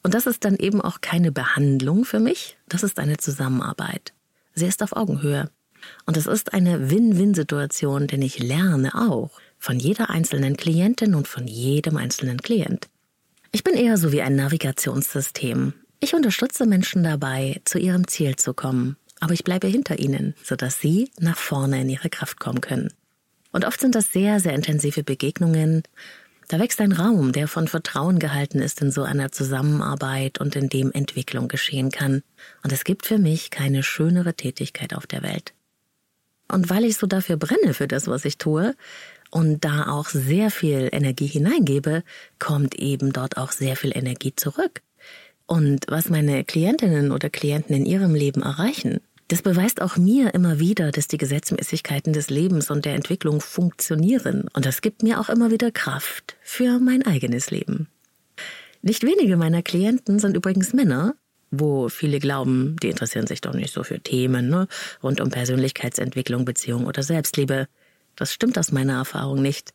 Und das ist dann eben auch keine Behandlung für mich, das ist eine Zusammenarbeit. Sie ist auf Augenhöhe. Und es ist eine Win-Win-Situation, denn ich lerne auch von jeder einzelnen Klientin und von jedem einzelnen Klient. Ich bin eher so wie ein Navigationssystem. Ich unterstütze Menschen dabei, zu ihrem Ziel zu kommen, aber ich bleibe hinter ihnen, sodass sie nach vorne in ihre Kraft kommen können. Und oft sind das sehr, sehr intensive Begegnungen. Da wächst ein Raum, der von Vertrauen gehalten ist in so einer Zusammenarbeit und in dem Entwicklung geschehen kann. Und es gibt für mich keine schönere Tätigkeit auf der Welt. Und weil ich so dafür brenne für das, was ich tue, und da auch sehr viel Energie hineingebe, kommt eben dort auch sehr viel Energie zurück. Und was meine Klientinnen oder Klienten in ihrem Leben erreichen, das beweist auch mir immer wieder, dass die Gesetzmäßigkeiten des Lebens und der Entwicklung funktionieren. Und das gibt mir auch immer wieder Kraft für mein eigenes Leben. Nicht wenige meiner Klienten sind übrigens Männer, wo viele glauben, die interessieren sich doch nicht so für Themen ne, rund um Persönlichkeitsentwicklung, Beziehung oder Selbstliebe. Das stimmt aus meiner Erfahrung nicht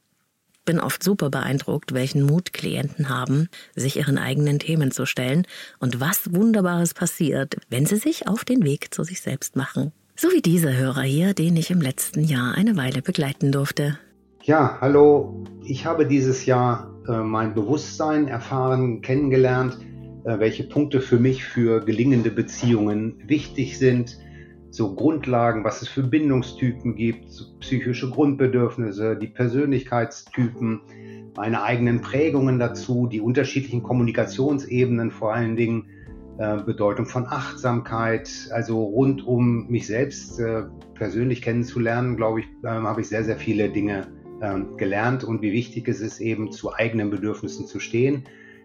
bin oft super beeindruckt, welchen Mut Klienten haben, sich ihren eigenen Themen zu stellen und was Wunderbares passiert, wenn sie sich auf den Weg zu sich selbst machen. So wie dieser Hörer hier, den ich im letzten Jahr eine Weile begleiten durfte. Ja, hallo. Ich habe dieses Jahr äh, mein Bewusstsein erfahren, kennengelernt, äh, welche Punkte für mich für gelingende Beziehungen wichtig sind so Grundlagen, was es für Bindungstypen gibt, psychische Grundbedürfnisse, die Persönlichkeitstypen, meine eigenen Prägungen dazu, die unterschiedlichen Kommunikationsebenen, vor allen Dingen äh, Bedeutung von Achtsamkeit, also rund um mich selbst äh, persönlich kennenzulernen, glaube ich, äh, habe ich sehr, sehr viele Dinge ähm, gelernt und wie wichtig es ist, eben zu eigenen Bedürfnissen zu stehen,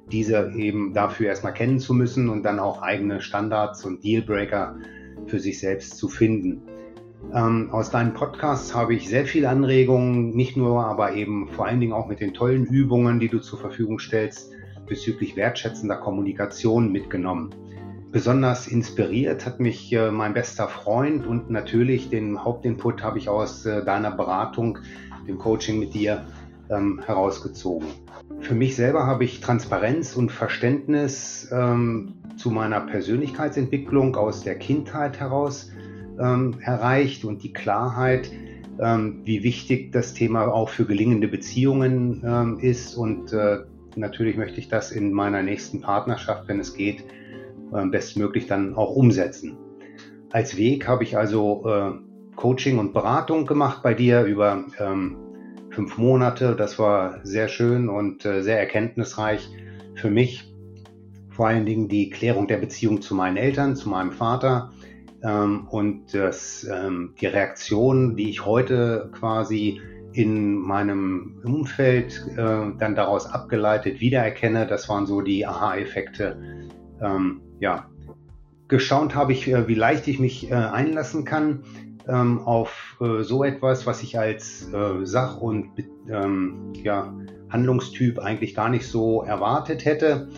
diese eben dafür erstmal kennen zu müssen und dann auch eigene Standards und Dealbreaker für sich selbst zu finden. Ähm, aus deinen Podcasts habe ich sehr viele Anregungen, nicht nur, aber eben vor allen Dingen auch mit den tollen Übungen, die du zur Verfügung stellst, bezüglich wertschätzender Kommunikation mitgenommen. Besonders inspiriert hat mich äh, mein bester Freund und natürlich den Hauptinput habe ich aus äh, deiner Beratung, dem Coaching mit dir ähm, herausgezogen. Für mich selber habe ich Transparenz und Verständnis ähm, zu meiner Persönlichkeitsentwicklung aus der Kindheit heraus ähm, erreicht und die Klarheit, ähm, wie wichtig das Thema auch für gelingende Beziehungen ähm, ist. Und äh, natürlich möchte ich das in meiner nächsten Partnerschaft, wenn es geht, äh, bestmöglich dann auch umsetzen. Als Weg habe ich also äh, Coaching und Beratung gemacht bei dir über ähm, fünf Monate. Das war sehr schön und äh, sehr erkenntnisreich für mich. Vor allen Dingen die Klärung der Beziehung zu meinen Eltern, zu meinem Vater ähm, und das, ähm, die Reaktion, die ich heute quasi in meinem Umfeld äh, dann daraus abgeleitet wiedererkenne. Das waren so die Aha-Effekte. Ähm, ja, gestaunt habe ich, äh, wie leicht ich mich einlassen kann ähm, auf äh, so etwas, was ich als äh, Sach- und ähm, ja, Handlungstyp eigentlich gar nicht so erwartet hätte.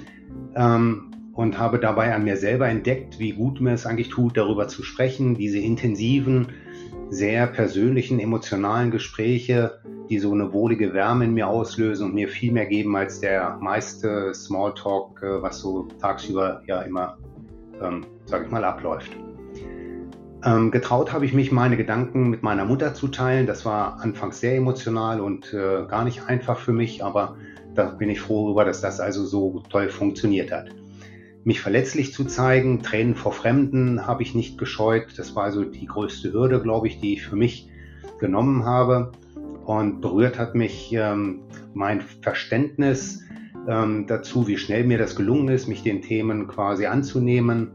Ähm, und habe dabei an mir selber entdeckt, wie gut mir es eigentlich tut, darüber zu sprechen, diese intensiven, sehr persönlichen, emotionalen Gespräche, die so eine wohlige Wärme in mir auslösen und mir viel mehr geben als der meiste Smalltalk, äh, was so tagsüber ja immer, ähm, sage ich mal, abläuft. Ähm, getraut habe ich mich, meine Gedanken mit meiner Mutter zu teilen. Das war anfangs sehr emotional und äh, gar nicht einfach für mich, aber da bin ich froh darüber, dass das also so toll funktioniert hat. Mich verletzlich zu zeigen, Tränen vor Fremden habe ich nicht gescheut. Das war also die größte Hürde, glaube ich, die ich für mich genommen habe. Und berührt hat mich ähm, mein Verständnis ähm, dazu, wie schnell mir das gelungen ist, mich den Themen quasi anzunehmen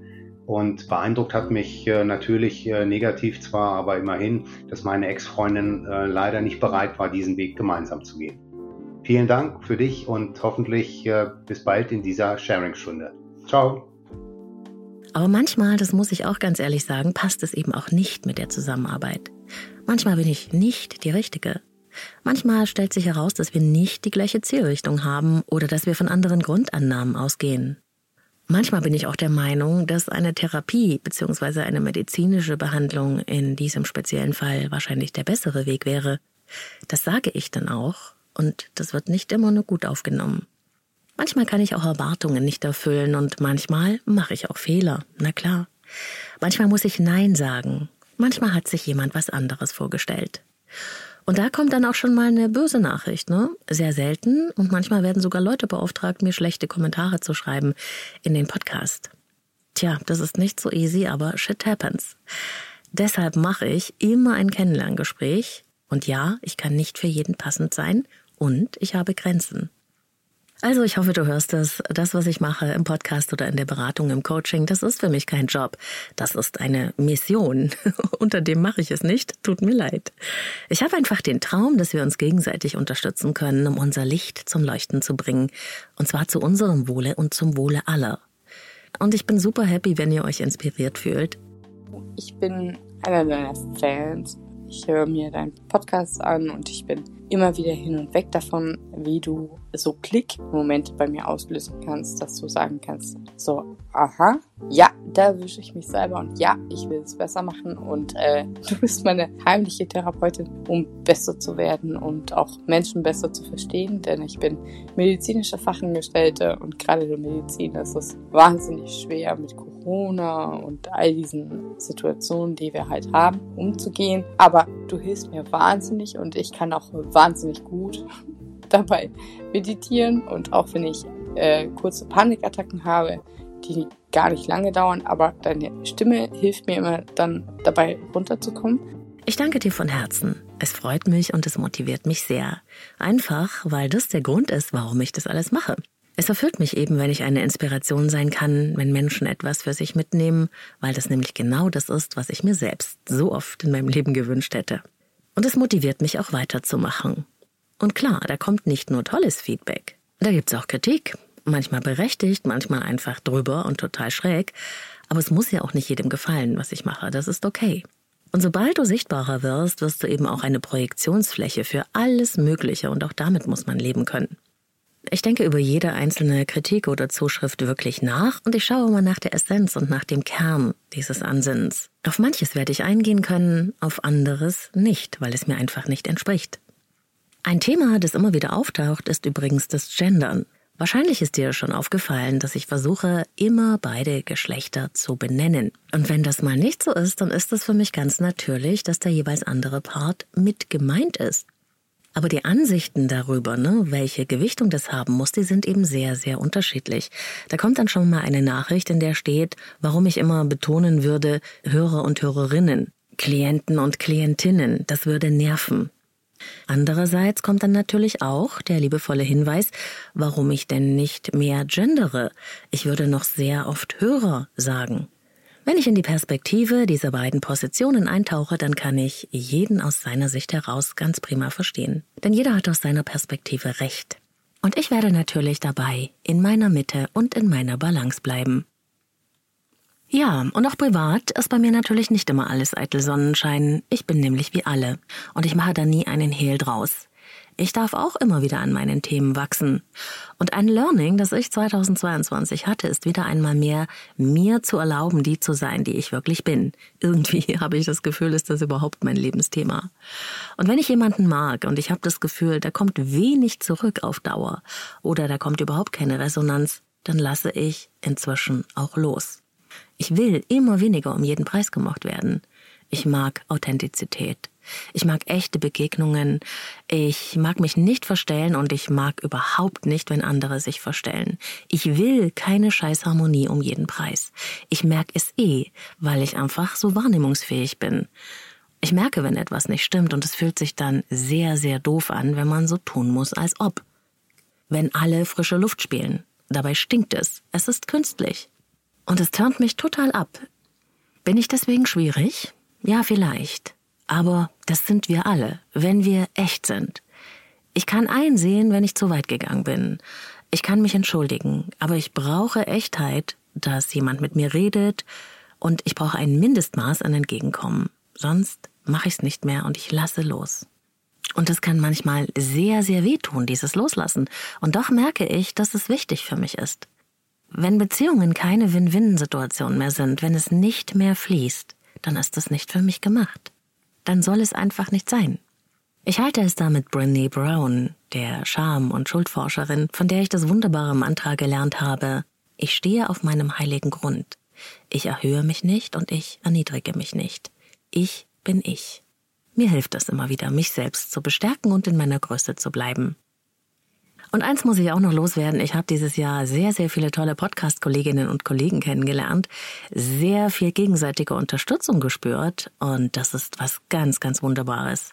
und beeindruckt hat mich äh, natürlich äh, negativ zwar, aber immerhin, dass meine Ex-Freundin äh, leider nicht bereit war, diesen Weg gemeinsam zu gehen. Vielen Dank für dich und hoffentlich äh, bis bald in dieser Sharing-Stunde. Ciao. Aber manchmal, das muss ich auch ganz ehrlich sagen, passt es eben auch nicht mit der Zusammenarbeit. Manchmal bin ich nicht die Richtige. Manchmal stellt sich heraus, dass wir nicht die gleiche Zielrichtung haben oder dass wir von anderen Grundannahmen ausgehen. Manchmal bin ich auch der Meinung, dass eine Therapie bzw. eine medizinische Behandlung in diesem speziellen Fall wahrscheinlich der bessere Weg wäre. Das sage ich dann auch und das wird nicht immer nur gut aufgenommen. Manchmal kann ich auch Erwartungen nicht erfüllen und manchmal mache ich auch Fehler, na klar. Manchmal muss ich Nein sagen, manchmal hat sich jemand was anderes vorgestellt. Und da kommt dann auch schon mal eine böse Nachricht, ne? Sehr selten und manchmal werden sogar Leute beauftragt, mir schlechte Kommentare zu schreiben in den Podcast. Tja, das ist nicht so easy, aber shit happens. Deshalb mache ich immer ein Kennenlerngespräch und ja, ich kann nicht für jeden passend sein und ich habe Grenzen. Also ich hoffe, du hörst es. Das, was ich mache im Podcast oder in der Beratung, im Coaching, das ist für mich kein Job. Das ist eine Mission. Unter dem mache ich es nicht. Tut mir leid. Ich habe einfach den Traum, dass wir uns gegenseitig unterstützen können, um unser Licht zum Leuchten zu bringen. Und zwar zu unserem Wohle und zum Wohle aller. Und ich bin super happy, wenn ihr euch inspiriert fühlt. Ich bin einer deiner Fans. Ich höre mir deinen Podcast an und ich bin immer wieder hin und weg davon, wie du so Klick-Momente bei mir auslösen kannst, dass du sagen kannst, so, aha, ja, da erwische ich mich selber und ja, ich will es besser machen und äh, du bist meine heimliche Therapeutin, um besser zu werden und auch Menschen besser zu verstehen, denn ich bin medizinische Fachangestellte und gerade in der Medizin ist es wahnsinnig schwer mit Corona und all diesen Situationen, die wir halt haben, umzugehen. Aber du hilfst mir wahnsinnig und ich kann auch wahnsinnig gut dabei meditieren und auch wenn ich äh, kurze Panikattacken habe, die gar nicht lange dauern, aber deine Stimme hilft mir immer dann dabei runterzukommen. Ich danke dir von Herzen. Es freut mich und es motiviert mich sehr. Einfach, weil das der Grund ist, warum ich das alles mache. Es erfüllt mich eben, wenn ich eine Inspiration sein kann, wenn Menschen etwas für sich mitnehmen, weil das nämlich genau das ist, was ich mir selbst so oft in meinem Leben gewünscht hätte. Und es motiviert mich auch weiterzumachen. Und klar, da kommt nicht nur tolles Feedback. Da gibt's auch Kritik. Manchmal berechtigt, manchmal einfach drüber und total schräg. Aber es muss ja auch nicht jedem gefallen, was ich mache. Das ist okay. Und sobald du sichtbarer wirst, wirst du eben auch eine Projektionsfläche für alles Mögliche und auch damit muss man leben können. Ich denke über jede einzelne Kritik oder Zuschrift wirklich nach und ich schaue mal nach der Essenz und nach dem Kern dieses Ansinnens. Auf manches werde ich eingehen können, auf anderes nicht, weil es mir einfach nicht entspricht. Ein Thema, das immer wieder auftaucht, ist übrigens das Gendern. Wahrscheinlich ist dir schon aufgefallen, dass ich versuche, immer beide Geschlechter zu benennen. Und wenn das mal nicht so ist, dann ist es für mich ganz natürlich, dass der jeweils andere Part mit gemeint ist. Aber die Ansichten darüber, ne, welche Gewichtung das haben muss, die sind eben sehr, sehr unterschiedlich. Da kommt dann schon mal eine Nachricht, in der steht, warum ich immer betonen würde, Hörer und Hörerinnen, Klienten und Klientinnen, das würde nerven. Andererseits kommt dann natürlich auch der liebevolle Hinweis, warum ich denn nicht mehr gendere. Ich würde noch sehr oft Hörer sagen. Wenn ich in die Perspektive dieser beiden Positionen eintauche, dann kann ich jeden aus seiner Sicht heraus ganz prima verstehen. Denn jeder hat aus seiner Perspektive recht. Und ich werde natürlich dabei in meiner Mitte und in meiner Balance bleiben. Ja, und auch privat ist bei mir natürlich nicht immer alles eitel Sonnenschein. Ich bin nämlich wie alle. Und ich mache da nie einen Hehl draus. Ich darf auch immer wieder an meinen Themen wachsen. Und ein Learning, das ich 2022 hatte, ist wieder einmal mehr, mir zu erlauben, die zu sein, die ich wirklich bin. Irgendwie habe ich das Gefühl, ist das überhaupt mein Lebensthema. Und wenn ich jemanden mag und ich habe das Gefühl, da kommt wenig zurück auf Dauer oder da kommt überhaupt keine Resonanz, dann lasse ich inzwischen auch los. Ich will immer weniger um jeden Preis gemocht werden. Ich mag Authentizität. Ich mag echte Begegnungen. Ich mag mich nicht verstellen und ich mag überhaupt nicht, wenn andere sich verstellen. Ich will keine Scheißharmonie um jeden Preis. Ich merke es eh, weil ich einfach so wahrnehmungsfähig bin. Ich merke, wenn etwas nicht stimmt und es fühlt sich dann sehr, sehr doof an, wenn man so tun muss, als ob. Wenn alle frische Luft spielen. Dabei stinkt es. Es ist künstlich. Und es turnt mich total ab. Bin ich deswegen schwierig? Ja, vielleicht. Aber das sind wir alle, wenn wir echt sind. Ich kann einsehen, wenn ich zu weit gegangen bin. Ich kann mich entschuldigen, aber ich brauche Echtheit, dass jemand mit mir redet und ich brauche ein Mindestmaß an Entgegenkommen. Sonst mache ich es nicht mehr und ich lasse los. Und es kann manchmal sehr, sehr wehtun, dieses Loslassen. Und doch merke ich, dass es wichtig für mich ist. Wenn Beziehungen keine Win-Win-Situation mehr sind, wenn es nicht mehr fließt, dann ist es nicht für mich gemacht. Dann soll es einfach nicht sein. Ich halte es da mit Brené Brown, der Scham- und Schuldforscherin, von der ich das wunderbare Mantra gelernt habe. Ich stehe auf meinem heiligen Grund. Ich erhöhe mich nicht und ich erniedrige mich nicht. Ich bin ich. Mir hilft es immer wieder, mich selbst zu bestärken und in meiner Größe zu bleiben. Und eins muss ich auch noch loswerden. Ich habe dieses Jahr sehr, sehr viele tolle Podcast-Kolleginnen und Kollegen kennengelernt, sehr viel gegenseitige Unterstützung gespürt und das ist was ganz, ganz Wunderbares.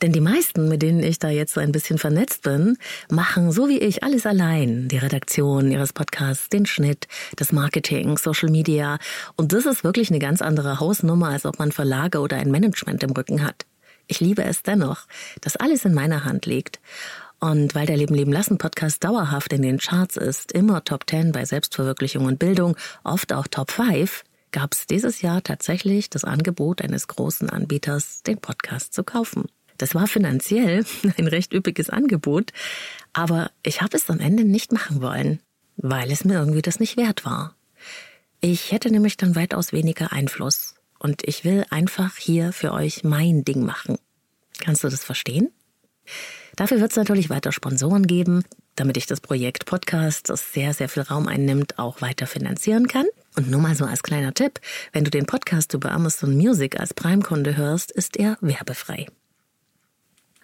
Denn die meisten, mit denen ich da jetzt so ein bisschen vernetzt bin, machen so wie ich alles allein. Die Redaktion ihres Podcasts, den Schnitt, das Marketing, Social Media. Und das ist wirklich eine ganz andere Hausnummer, als ob man Verlage oder ein Management im Rücken hat. Ich liebe es dennoch, dass alles in meiner Hand liegt. Und weil der Leben leben lassen Podcast dauerhaft in den Charts ist, immer Top 10 bei Selbstverwirklichung und Bildung, oft auch Top 5, gab es dieses Jahr tatsächlich das Angebot eines großen Anbieters, den Podcast zu kaufen. Das war finanziell ein recht üppiges Angebot, aber ich habe es am Ende nicht machen wollen, weil es mir irgendwie das nicht wert war. Ich hätte nämlich dann weitaus weniger Einfluss und ich will einfach hier für euch mein Ding machen. Kannst du das verstehen? Dafür wird es natürlich weiter Sponsoren geben, damit ich das Projekt Podcast, das sehr, sehr viel Raum einnimmt, auch weiter finanzieren kann. Und nur mal so als kleiner Tipp, wenn du den Podcast über Amazon Music als Prime-Kunde hörst, ist er werbefrei.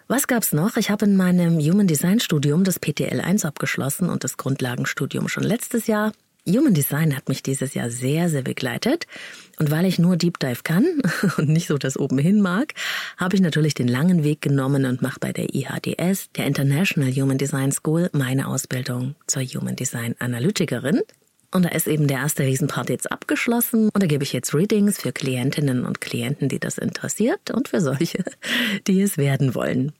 Was gab's noch? Ich habe in meinem Human Design Studium das PTL 1 abgeschlossen und das Grundlagenstudium schon letztes Jahr. Human Design hat mich dieses Jahr sehr, sehr begleitet. Und weil ich nur Deep Dive kann und nicht so das oben hin mag, habe ich natürlich den langen Weg genommen und mache bei der IHDS, der International Human Design School, meine Ausbildung zur Human Design Analytikerin. Und da ist eben der erste Riesenpart jetzt abgeschlossen und da gebe ich jetzt Readings für Klientinnen und Klienten, die das interessiert und für solche, die es werden wollen.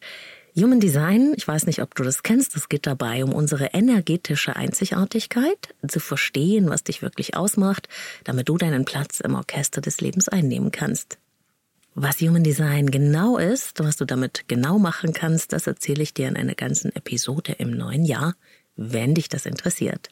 Human Design, ich weiß nicht, ob du das kennst, es geht dabei um unsere energetische Einzigartigkeit, zu verstehen, was dich wirklich ausmacht, damit du deinen Platz im Orchester des Lebens einnehmen kannst. Was Human Design genau ist, was du damit genau machen kannst, das erzähle ich dir in einer ganzen Episode im neuen Jahr, wenn dich das interessiert.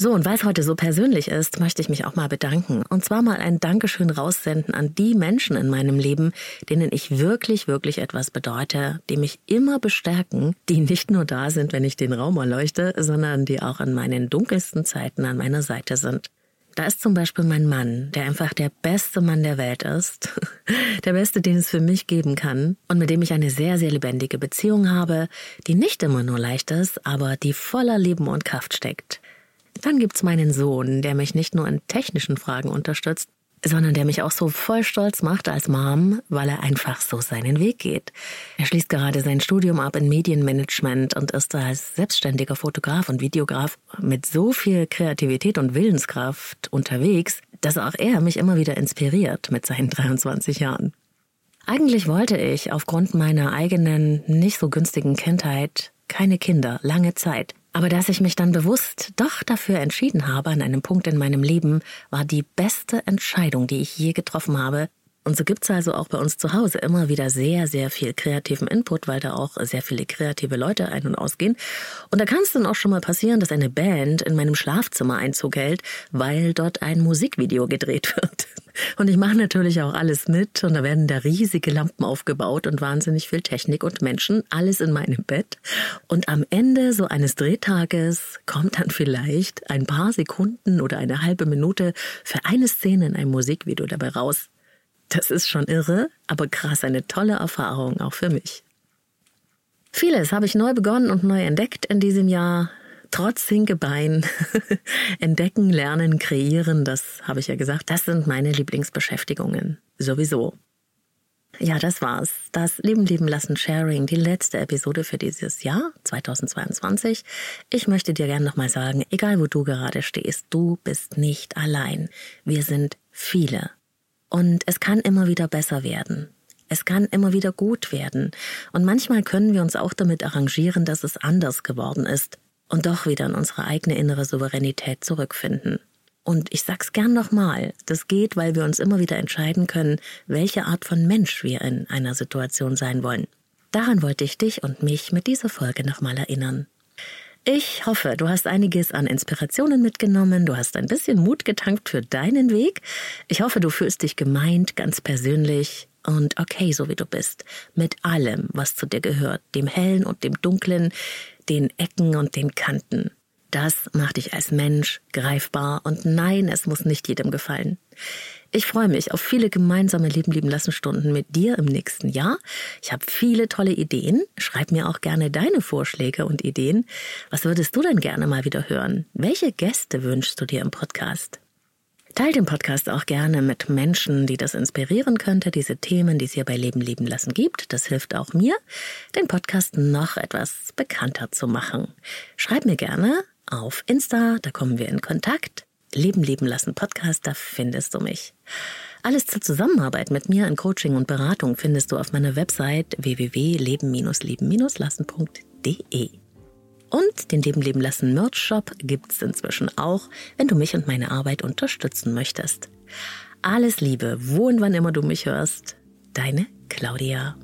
So, und weil es heute so persönlich ist, möchte ich mich auch mal bedanken. Und zwar mal ein Dankeschön raussenden an die Menschen in meinem Leben, denen ich wirklich, wirklich etwas bedeute, die mich immer bestärken, die nicht nur da sind, wenn ich den Raum erleuchte, sondern die auch in meinen dunkelsten Zeiten an meiner Seite sind. Da ist zum Beispiel mein Mann, der einfach der beste Mann der Welt ist, der beste, den es für mich geben kann und mit dem ich eine sehr, sehr lebendige Beziehung habe, die nicht immer nur leicht ist, aber die voller Leben und Kraft steckt. Dann gibt's meinen Sohn, der mich nicht nur in technischen Fragen unterstützt, sondern der mich auch so voll stolz macht als Mom, weil er einfach so seinen Weg geht. Er schließt gerade sein Studium ab in Medienmanagement und ist als selbstständiger Fotograf und Videograf mit so viel Kreativität und Willenskraft unterwegs, dass auch er mich immer wieder inspiriert mit seinen 23 Jahren. Eigentlich wollte ich aufgrund meiner eigenen nicht so günstigen Kindheit keine Kinder lange Zeit. Aber dass ich mich dann bewusst doch dafür entschieden habe, an einem Punkt in meinem Leben, war die beste Entscheidung, die ich je getroffen habe, und so gibt's also auch bei uns zu Hause immer wieder sehr, sehr viel kreativen Input, weil da auch sehr viele kreative Leute ein- und ausgehen. Und da kann es dann auch schon mal passieren, dass eine Band in meinem Schlafzimmer Einzug hält, weil dort ein Musikvideo gedreht wird. Und ich mache natürlich auch alles mit und da werden da riesige Lampen aufgebaut und wahnsinnig viel Technik und Menschen, alles in meinem Bett. Und am Ende so eines Drehtages kommt dann vielleicht ein paar Sekunden oder eine halbe Minute für eine Szene in einem Musikvideo dabei raus. Das ist schon irre, aber krass, eine tolle Erfahrung auch für mich. Vieles habe ich neu begonnen und neu entdeckt in diesem Jahr. Trotz Hinkebein. Entdecken, lernen, kreieren, das habe ich ja gesagt, das sind meine Lieblingsbeschäftigungen. Sowieso. Ja, das war's. Das Leben lieben lassen Sharing, die letzte Episode für dieses Jahr 2022. Ich möchte dir gerne nochmal sagen, egal wo du gerade stehst, du bist nicht allein. Wir sind viele. Und es kann immer wieder besser werden. Es kann immer wieder gut werden. Und manchmal können wir uns auch damit arrangieren, dass es anders geworden ist und doch wieder in unsere eigene innere Souveränität zurückfinden. Und ich sag's gern nochmal, das geht, weil wir uns immer wieder entscheiden können, welche Art von Mensch wir in einer Situation sein wollen. Daran wollte ich dich und mich mit dieser Folge nochmal erinnern. Ich hoffe, du hast einiges an Inspirationen mitgenommen, du hast ein bisschen Mut getankt für deinen Weg. Ich hoffe, du fühlst dich gemeint, ganz persönlich und okay, so wie du bist, mit allem, was zu dir gehört, dem Hellen und dem Dunklen, den Ecken und den Kanten. Das macht dich als Mensch greifbar und nein, es muss nicht jedem gefallen. Ich freue mich auf viele gemeinsame Leben lieben lassen Stunden mit dir im nächsten Jahr. Ich habe viele tolle Ideen. Schreib mir auch gerne deine Vorschläge und Ideen. Was würdest du denn gerne mal wieder hören? Welche Gäste wünschst du dir im Podcast? Teil den Podcast auch gerne mit Menschen, die das inspirieren könnte, diese Themen, die es hier bei Leben lieben lassen gibt. Das hilft auch mir, den Podcast noch etwas bekannter zu machen. Schreib mir gerne auf Insta, da kommen wir in Kontakt. Leben leben lassen Podcast, da findest du mich. Alles zur Zusammenarbeit mit mir in Coaching und Beratung findest du auf meiner Website www.leben-leben lassen.de. Und den Leben leben lassen Merch Shop gibt's inzwischen auch, wenn du mich und meine Arbeit unterstützen möchtest. Alles Liebe, wo und wann immer du mich hörst. Deine Claudia.